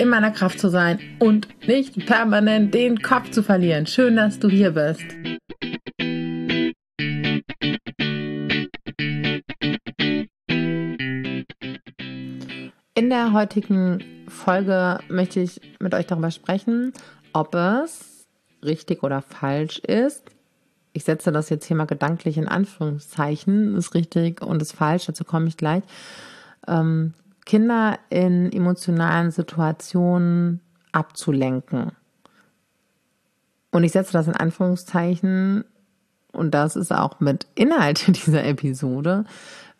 in meiner Kraft zu sein und nicht permanent den Kopf zu verlieren. Schön, dass du hier bist. In der heutigen Folge möchte ich mit euch darüber sprechen, ob es richtig oder falsch ist. Ich setze das jetzt hier mal gedanklich in Anführungszeichen, ist richtig und ist falsch, dazu komme ich gleich. Ähm, Kinder in emotionalen Situationen abzulenken. Und ich setze das in Anführungszeichen und das ist auch mit Inhalt dieser Episode,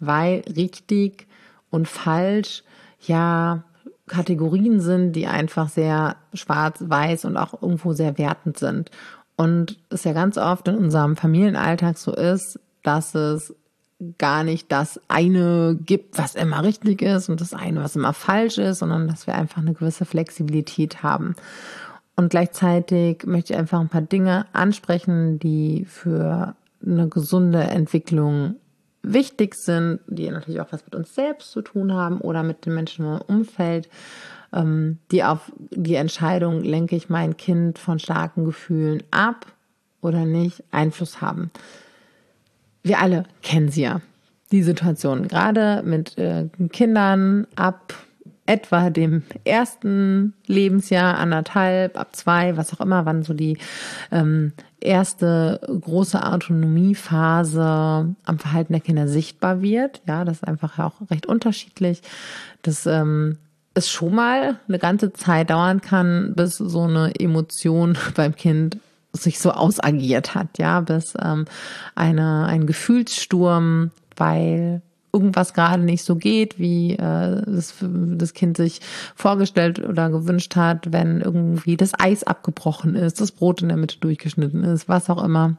weil richtig und falsch ja Kategorien sind, die einfach sehr schwarz-weiß und auch irgendwo sehr wertend sind. Und es ja ganz oft in unserem Familienalltag so ist, dass es gar nicht das eine gibt, was immer richtig ist und das eine, was immer falsch ist, sondern dass wir einfach eine gewisse Flexibilität haben. Und gleichzeitig möchte ich einfach ein paar Dinge ansprechen, die für eine gesunde Entwicklung wichtig sind, die natürlich auch was mit uns selbst zu tun haben oder mit den Menschen im Umfeld, ähm, die auf die Entscheidung, lenke ich mein Kind von starken Gefühlen ab oder nicht, Einfluss haben. Wir alle kennen sie ja, die Situation, gerade mit äh, Kindern ab etwa dem ersten Lebensjahr, anderthalb, ab zwei, was auch immer, wann so die ähm, erste große Autonomiephase am Verhalten der Kinder sichtbar wird. Ja, das ist einfach auch recht unterschiedlich. Das ähm, es schon mal eine ganze Zeit dauern kann, bis so eine Emotion beim Kind sich so ausagiert hat, ja, bis ähm, eine, ein Gefühlssturm, weil irgendwas gerade nicht so geht, wie äh, das, das Kind sich vorgestellt oder gewünscht hat, wenn irgendwie das Eis abgebrochen ist, das Brot in der Mitte durchgeschnitten ist, was auch immer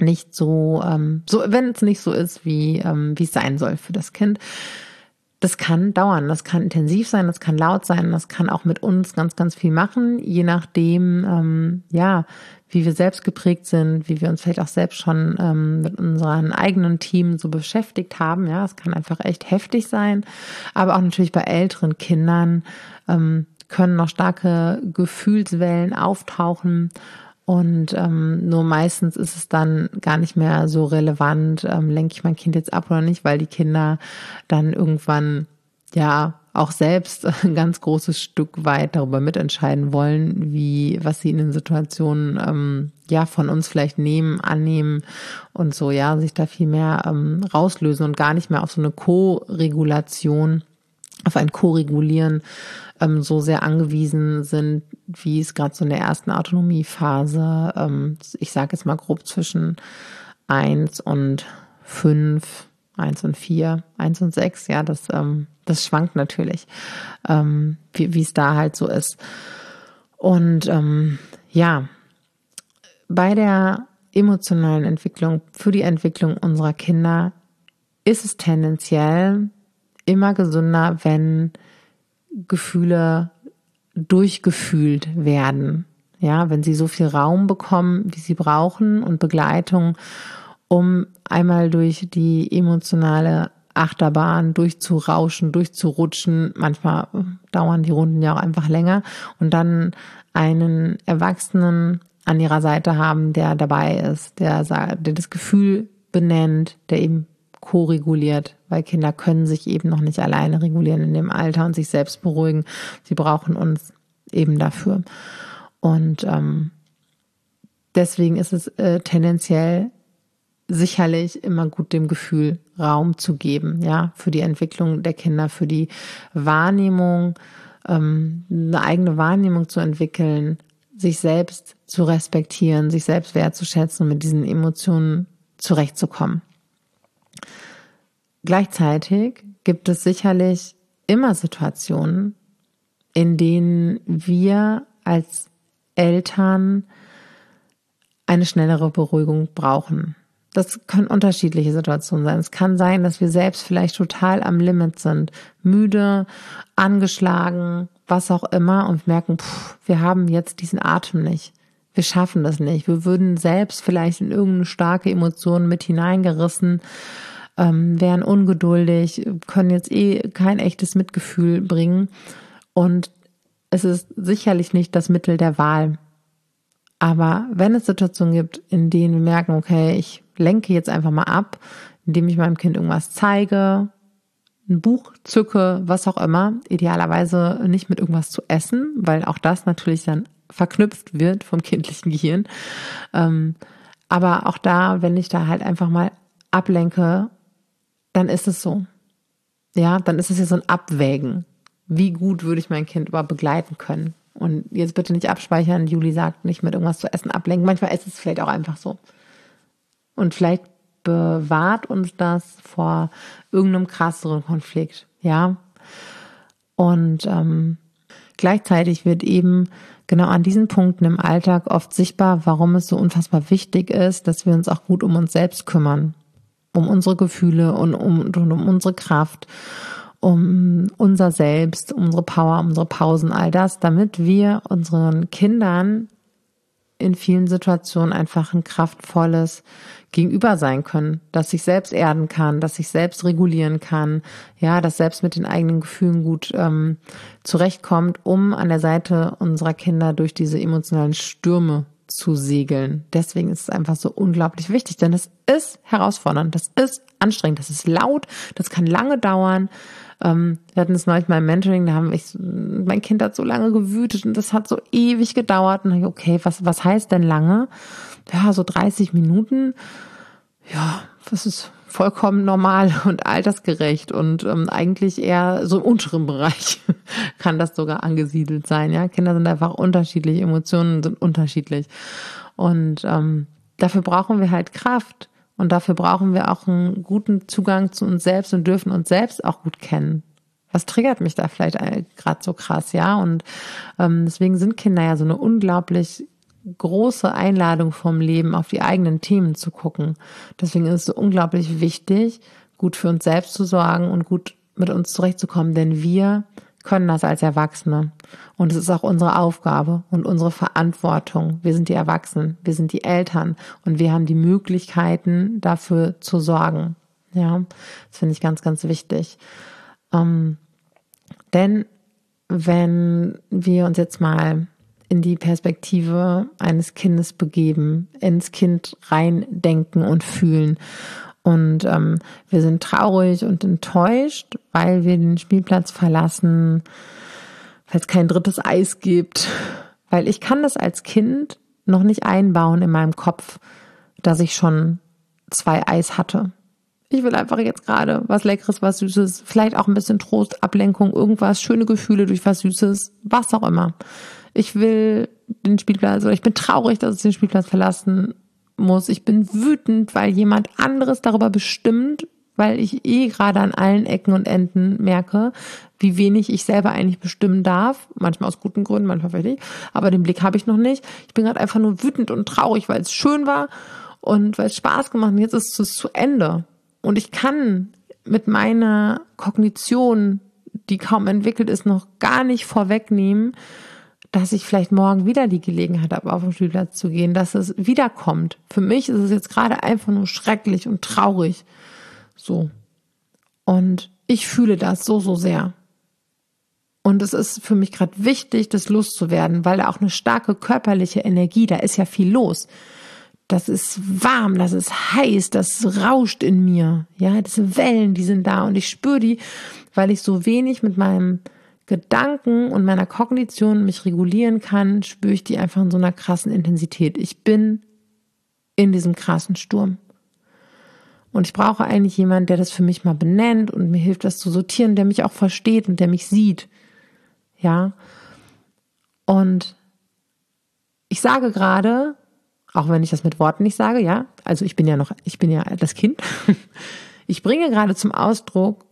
nicht so, ähm, so wenn es nicht so ist, wie ähm, wie es sein soll für das Kind. Das kann dauern, das kann intensiv sein, das kann laut sein, das kann auch mit uns ganz, ganz viel machen, je nachdem, ähm, ja, wie wir selbst geprägt sind, wie wir uns vielleicht auch selbst schon ähm, mit unserem eigenen Team so beschäftigt haben. Ja, es kann einfach echt heftig sein. Aber auch natürlich bei älteren Kindern ähm, können noch starke Gefühlswellen auftauchen. Und ähm, nur meistens ist es dann gar nicht mehr so relevant, ähm, lenke ich mein Kind jetzt ab oder nicht, weil die Kinder dann irgendwann ja auch selbst ein ganz großes Stück weit darüber mitentscheiden wollen, wie, was sie in den Situationen, ähm, ja, von uns vielleicht nehmen, annehmen und so, ja, sich da viel mehr ähm, rauslösen und gar nicht mehr auf so eine Co-Regulation, auf ein Co-Regulieren ähm, so sehr angewiesen sind, wie es gerade so in der ersten Autonomiephase, ähm, ich sage jetzt mal grob zwischen eins und fünf eins und vier, eins und sechs, ja, das, ähm, das schwankt natürlich, ähm, wie es da halt so ist. Und ähm, ja, bei der emotionalen Entwicklung, für die Entwicklung unserer Kinder ist es tendenziell immer gesünder, wenn Gefühle durchgefühlt werden. Ja, wenn sie so viel Raum bekommen, wie sie brauchen und Begleitung um einmal durch die emotionale Achterbahn durchzurauschen, durchzurutschen. Manchmal dauern die Runden ja auch einfach länger und dann einen Erwachsenen an ihrer Seite haben, der dabei ist, der, der das Gefühl benennt, der eben co-reguliert, weil Kinder können sich eben noch nicht alleine regulieren in dem Alter und sich selbst beruhigen. Sie brauchen uns eben dafür. Und ähm, deswegen ist es äh, tendenziell sicherlich immer gut dem Gefühl Raum zu geben, ja, für die Entwicklung der Kinder, für die Wahrnehmung, ähm, eine eigene Wahrnehmung zu entwickeln, sich selbst zu respektieren, sich selbst wertzuschätzen und mit diesen Emotionen zurechtzukommen. Gleichzeitig gibt es sicherlich immer Situationen, in denen wir als Eltern eine schnellere Beruhigung brauchen. Das können unterschiedliche Situationen sein. Es kann sein, dass wir selbst vielleicht total am Limit sind, müde, angeschlagen, was auch immer und merken, pff, wir haben jetzt diesen Atem nicht. Wir schaffen das nicht. Wir würden selbst vielleicht in irgendeine starke Emotion mit hineingerissen, ähm, wären ungeduldig, können jetzt eh kein echtes Mitgefühl bringen. Und es ist sicherlich nicht das Mittel der Wahl. Aber wenn es Situationen gibt, in denen wir merken, okay, ich lenke jetzt einfach mal ab, indem ich meinem Kind irgendwas zeige, ein Buch zücke, was auch immer, idealerweise nicht mit irgendwas zu essen, weil auch das natürlich dann verknüpft wird vom kindlichen Gehirn. Ähm, aber auch da, wenn ich da halt einfach mal ablenke, dann ist es so. Ja, dann ist es ja so ein Abwägen. Wie gut würde ich mein Kind überhaupt begleiten können? Und jetzt bitte nicht abspeichern, Juli sagt, nicht mit irgendwas zu essen ablenken. Manchmal ist es vielleicht auch einfach so. Und vielleicht bewahrt uns das vor irgendeinem krasseren Konflikt, ja. Und ähm, gleichzeitig wird eben genau an diesen Punkten im Alltag oft sichtbar, warum es so unfassbar wichtig ist, dass wir uns auch gut um uns selbst kümmern, um unsere Gefühle und um, und um unsere Kraft um unser Selbst, unsere Power, unsere Pausen, all das, damit wir unseren Kindern in vielen Situationen einfach ein kraftvolles Gegenüber sein können, das sich selbst erden kann, das sich selbst regulieren kann, ja, das selbst mit den eigenen Gefühlen gut ähm, zurechtkommt, um an der Seite unserer Kinder durch diese emotionalen Stürme zu segeln. Deswegen ist es einfach so unglaublich wichtig, denn es ist herausfordernd, das ist anstrengend, das ist laut, das kann lange dauern. Ähm, wir hatten es neulich mal im Mentoring, da haben ich, mein Kind hat so lange gewütet und das hat so ewig gedauert. Und ich, okay, was, was heißt denn lange? Ja, so 30 Minuten. Ja, das ist vollkommen normal und altersgerecht und ähm, eigentlich eher so im unteren Bereich kann das sogar angesiedelt sein. Ja, Kinder sind einfach unterschiedlich, Emotionen sind unterschiedlich und ähm, dafür brauchen wir halt Kraft. Und dafür brauchen wir auch einen guten Zugang zu uns selbst und dürfen uns selbst auch gut kennen. Was triggert mich da vielleicht gerade so krass, ja? Und ähm, deswegen sind Kinder ja so eine unglaublich große Einladung vom Leben, auf die eigenen Themen zu gucken. Deswegen ist es so unglaublich wichtig, gut für uns selbst zu sorgen und gut mit uns zurechtzukommen, denn wir können das als Erwachsene. Und es ist auch unsere Aufgabe und unsere Verantwortung. Wir sind die Erwachsenen, wir sind die Eltern und wir haben die Möglichkeiten, dafür zu sorgen. Ja, das finde ich ganz, ganz wichtig. Ähm, denn wenn wir uns jetzt mal in die Perspektive eines Kindes begeben, ins Kind reindenken und fühlen und ähm, wir sind traurig und enttäuscht, weil wir den Spielplatz verlassen, weil es kein drittes Eis gibt. Weil ich kann das als Kind noch nicht einbauen in meinem Kopf, dass ich schon zwei Eis hatte. Ich will einfach jetzt gerade was Leckeres, was Süßes, vielleicht auch ein bisschen Trost, Ablenkung, irgendwas, schöne Gefühle durch was Süßes, was auch immer. Ich will den Spielplatz oder ich bin traurig, dass ich den Spielplatz verlassen muss. Ich bin wütend, weil jemand anderes darüber bestimmt, weil ich eh gerade an allen Ecken und Enden merke, wie wenig ich selber eigentlich bestimmen darf. Manchmal aus guten Gründen, manchmal vielleicht nicht. Aber den Blick habe ich noch nicht. Ich bin gerade einfach nur wütend und traurig, weil es schön war und weil es Spaß gemacht hat. Jetzt ist es zu Ende. Und ich kann mit meiner Kognition, die kaum entwickelt ist, noch gar nicht vorwegnehmen, dass ich vielleicht morgen wieder die Gelegenheit habe, auf den Spielplatz zu gehen, dass es wiederkommt. Für mich ist es jetzt gerade einfach nur schrecklich und traurig. So. Und ich fühle das so, so sehr. Und es ist für mich gerade wichtig, das loszuwerden, weil da auch eine starke körperliche Energie, da ist ja viel los. Das ist warm, das ist heiß, das rauscht in mir. Ja, diese Wellen, die sind da und ich spüre die, weil ich so wenig mit meinem Gedanken und meiner Kognition mich regulieren kann, spüre ich die einfach in so einer krassen Intensität. Ich bin in diesem krassen Sturm. Und ich brauche eigentlich jemanden, der das für mich mal benennt und mir hilft, das zu sortieren, der mich auch versteht und der mich sieht. Ja. Und ich sage gerade, auch wenn ich das mit Worten nicht sage, ja, also ich bin ja noch, ich bin ja das Kind. Ich bringe gerade zum Ausdruck,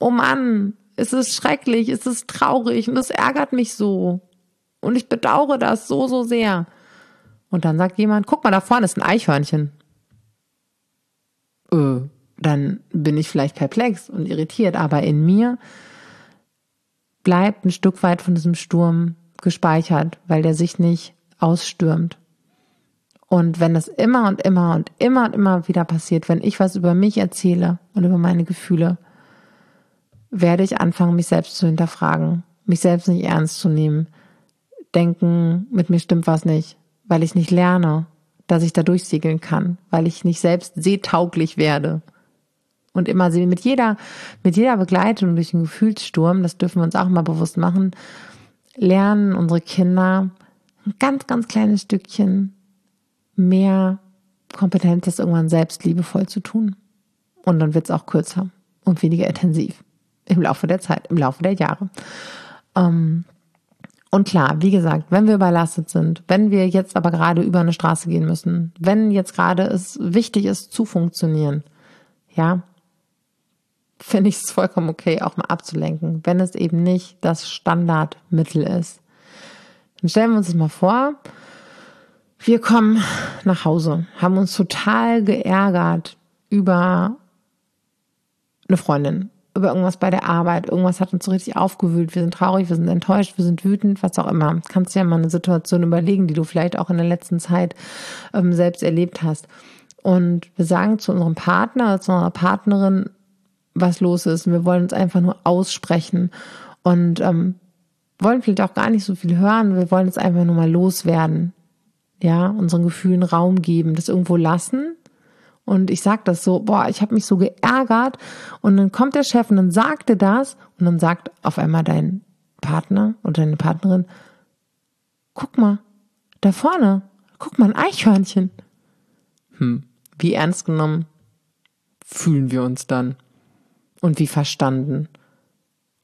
oh Mann, Es ist schrecklich, es ist traurig und es ärgert mich so. Und ich bedauere das so, so sehr. Und dann sagt jemand, guck mal, da vorne ist ein Eichhörnchen. Äh, dann bin ich vielleicht perplex und irritiert, aber in mir bleibt ein Stück weit von diesem Sturm gespeichert, weil der sich nicht ausstürmt. Und wenn das immer und immer und immer und immer wieder passiert, wenn ich was über mich erzähle und über meine Gefühle, werde ich anfangen, mich selbst zu hinterfragen, mich selbst nicht ernst zu nehmen, denken, mit mir stimmt was nicht, weil ich nicht lerne, dass ich da durchsegeln kann, weil ich nicht selbst seetauglich werde. Und immer mit jeder, mit jeder Begleitung durch den Gefühlssturm, das dürfen wir uns auch mal bewusst machen, lernen unsere Kinder ein ganz, ganz kleines Stückchen mehr Kompetenz, das irgendwann selbst liebevoll zu tun. Und dann wird es auch kürzer und weniger intensiv im Laufe der Zeit, im Laufe der Jahre. Ähm, und klar, wie gesagt, wenn wir überlastet sind, wenn wir jetzt aber gerade über eine Straße gehen müssen, wenn jetzt gerade es wichtig ist zu funktionieren, ja, finde ich es vollkommen okay, auch mal abzulenken, wenn es eben nicht das Standardmittel ist. Dann stellen wir uns das mal vor, wir kommen nach Hause, haben uns total geärgert über eine Freundin, über irgendwas bei der Arbeit, irgendwas hat uns so richtig aufgewühlt, wir sind traurig, wir sind enttäuscht, wir sind wütend, was auch immer. Kannst dir ja mal eine Situation überlegen, die du vielleicht auch in der letzten Zeit ähm, selbst erlebt hast. Und wir sagen zu unserem Partner, zu unserer Partnerin, was los ist. Und wir wollen uns einfach nur aussprechen und ähm, wollen vielleicht auch gar nicht so viel hören. Wir wollen es einfach nur mal loswerden. Ja, unseren Gefühlen Raum geben, das irgendwo lassen und ich sag das so, boah, ich habe mich so geärgert. Und dann kommt der Chef und dann sagte das und dann sagt auf einmal dein Partner oder deine Partnerin, guck mal, da vorne, guck mal, ein Eichhörnchen. Hm, wie ernst genommen fühlen wir uns dann? Und wie verstanden?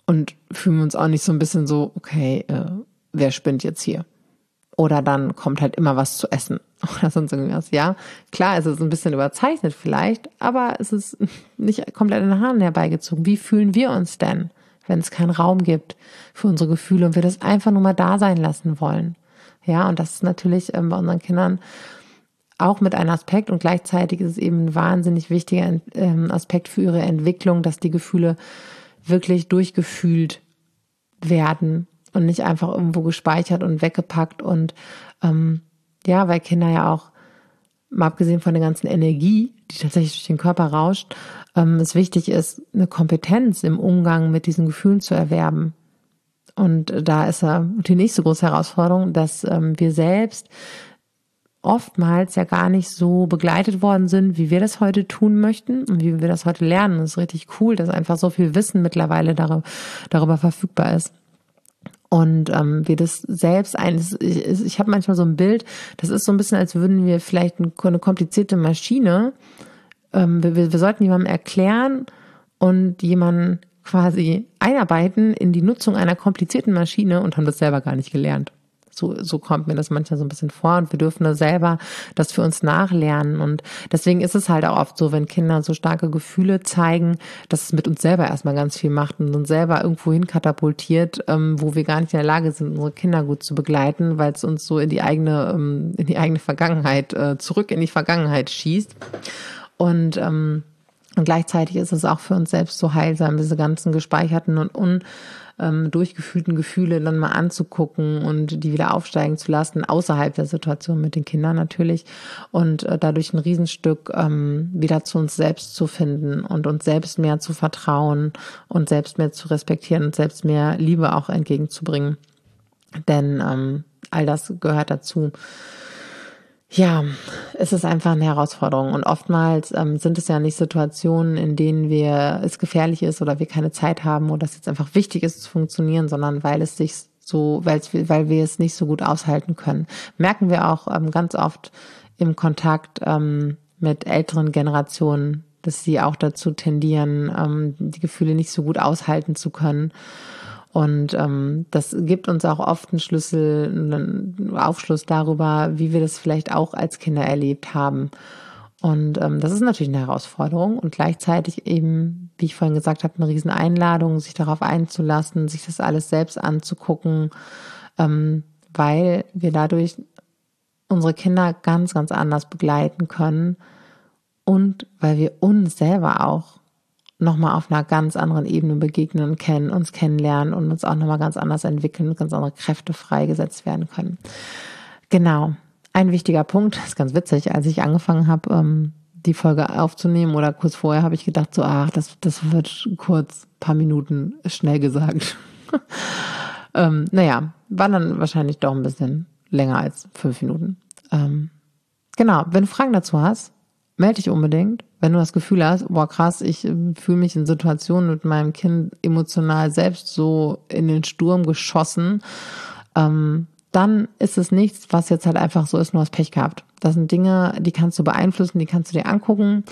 Und fühlen wir uns auch nicht so ein bisschen so, okay, äh, wer spinnt jetzt hier? Oder dann kommt halt immer was zu essen oder sonst irgendwas. Ja, klar, es ist ein bisschen überzeichnet vielleicht, aber es ist nicht komplett in den Haaren herbeigezogen. Wie fühlen wir uns denn, wenn es keinen Raum gibt für unsere Gefühle und wir das einfach nur mal da sein lassen wollen? Ja, und das ist natürlich ähm, bei unseren Kindern auch mit einem Aspekt und gleichzeitig ist es eben ein wahnsinnig wichtiger ähm, Aspekt für ihre Entwicklung, dass die Gefühle wirklich durchgefühlt werden und nicht einfach irgendwo gespeichert und weggepackt und ähm, ja, weil Kinder ja auch, mal abgesehen von der ganzen Energie, die tatsächlich durch den Körper rauscht, ähm, es wichtig ist, eine Kompetenz im Umgang mit diesen Gefühlen zu erwerben. Und da ist ja die nächste große Herausforderung, dass ähm, wir selbst oftmals ja gar nicht so begleitet worden sind, wie wir das heute tun möchten und wie wir das heute lernen. Das ist richtig cool, dass einfach so viel Wissen mittlerweile darüber, darüber verfügbar ist und ähm, wir das selbst ein. Ich, ich habe manchmal so ein Bild, das ist so ein bisschen, als würden wir vielleicht eine komplizierte Maschine, ähm, wir, wir sollten jemandem erklären und jemanden quasi einarbeiten in die Nutzung einer komplizierten Maschine und haben das selber gar nicht gelernt. So, so kommt mir das manchmal so ein bisschen vor und wir dürfen da selber das für uns nachlernen. Und deswegen ist es halt auch oft so, wenn Kinder so starke Gefühle zeigen, dass es mit uns selber erstmal ganz viel macht und uns selber irgendwo hin katapultiert, ähm, wo wir gar nicht in der Lage sind, unsere Kinder gut zu begleiten, weil es uns so in die eigene, ähm, in die eigene Vergangenheit, äh, zurück in die Vergangenheit schießt. Und ähm, und gleichzeitig ist es auch für uns selbst so heilsam, diese ganzen gespeicherten und un ähm, durchgefühlten Gefühle dann mal anzugucken und die wieder aufsteigen zu lassen, außerhalb der Situation mit den Kindern natürlich und äh, dadurch ein Riesenstück ähm, wieder zu uns selbst zu finden und uns selbst mehr zu vertrauen und selbst mehr zu respektieren und selbst mehr Liebe auch entgegenzubringen. Denn ähm, all das gehört dazu. Ja, es ist einfach eine Herausforderung und oftmals ähm, sind es ja nicht Situationen, in denen wir es gefährlich ist oder wir keine Zeit haben oder es jetzt einfach wichtig ist zu funktionieren, sondern weil es sich so, weil weil wir es nicht so gut aushalten können. Merken wir auch ähm, ganz oft im Kontakt ähm, mit älteren Generationen, dass sie auch dazu tendieren, ähm, die Gefühle nicht so gut aushalten zu können und ähm, das gibt uns auch oft einen Schlüssel, einen Aufschluss darüber, wie wir das vielleicht auch als Kinder erlebt haben. Und ähm, das ist natürlich eine Herausforderung und gleichzeitig eben wie ich vorhin gesagt habe, eine Rieseneinladung, sich darauf einzulassen, sich das alles selbst anzugucken, ähm, weil wir dadurch unsere Kinder ganz, ganz anders begleiten können und weil wir uns selber auch nochmal auf einer ganz anderen Ebene begegnen und kennen, uns kennenlernen und uns auch nochmal ganz anders entwickeln ganz andere Kräfte freigesetzt werden können. Genau. Ein wichtiger Punkt, ist ganz witzig, als ich angefangen habe, ähm, die Folge aufzunehmen oder kurz vorher habe ich gedacht, so, ach, das, das wird kurz, paar Minuten schnell gesagt. ähm, naja, war dann wahrscheinlich doch ein bisschen länger als fünf Minuten. Ähm, genau, wenn du Fragen dazu hast, melde dich unbedingt. Wenn du das Gefühl hast, boah krass, ich äh, fühle mich in Situationen mit meinem Kind emotional selbst so in den Sturm geschossen, ähm, dann ist es nichts, was jetzt halt einfach so ist, nur hast Pech gehabt. Das sind Dinge, die kannst du beeinflussen, die kannst du dir angucken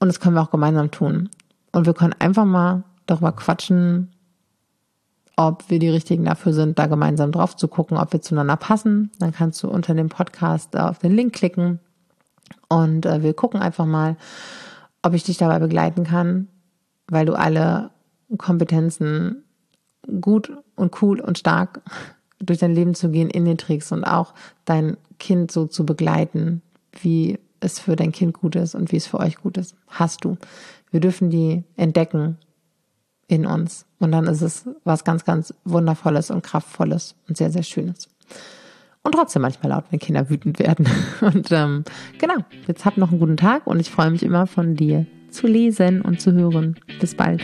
und das können wir auch gemeinsam tun. Und wir können einfach mal darüber quatschen, ob wir die richtigen dafür sind, da gemeinsam drauf zu gucken, ob wir zueinander passen. Dann kannst du unter dem Podcast auf den Link klicken und äh, wir gucken einfach mal, ob ich dich dabei begleiten kann, weil du alle Kompetenzen gut und cool und stark durch dein Leben zu gehen in den Tricks und auch dein Kind so zu begleiten, wie es für dein Kind gut ist und wie es für euch gut ist, hast du. Wir dürfen die entdecken in uns. Und dann ist es was ganz, ganz Wundervolles und Kraftvolles und sehr, sehr Schönes. Und trotzdem manchmal laut, wenn Kinder wütend werden. Und ähm, genau, jetzt habt noch einen guten Tag und ich freue mich immer von dir zu lesen und zu hören. Bis bald.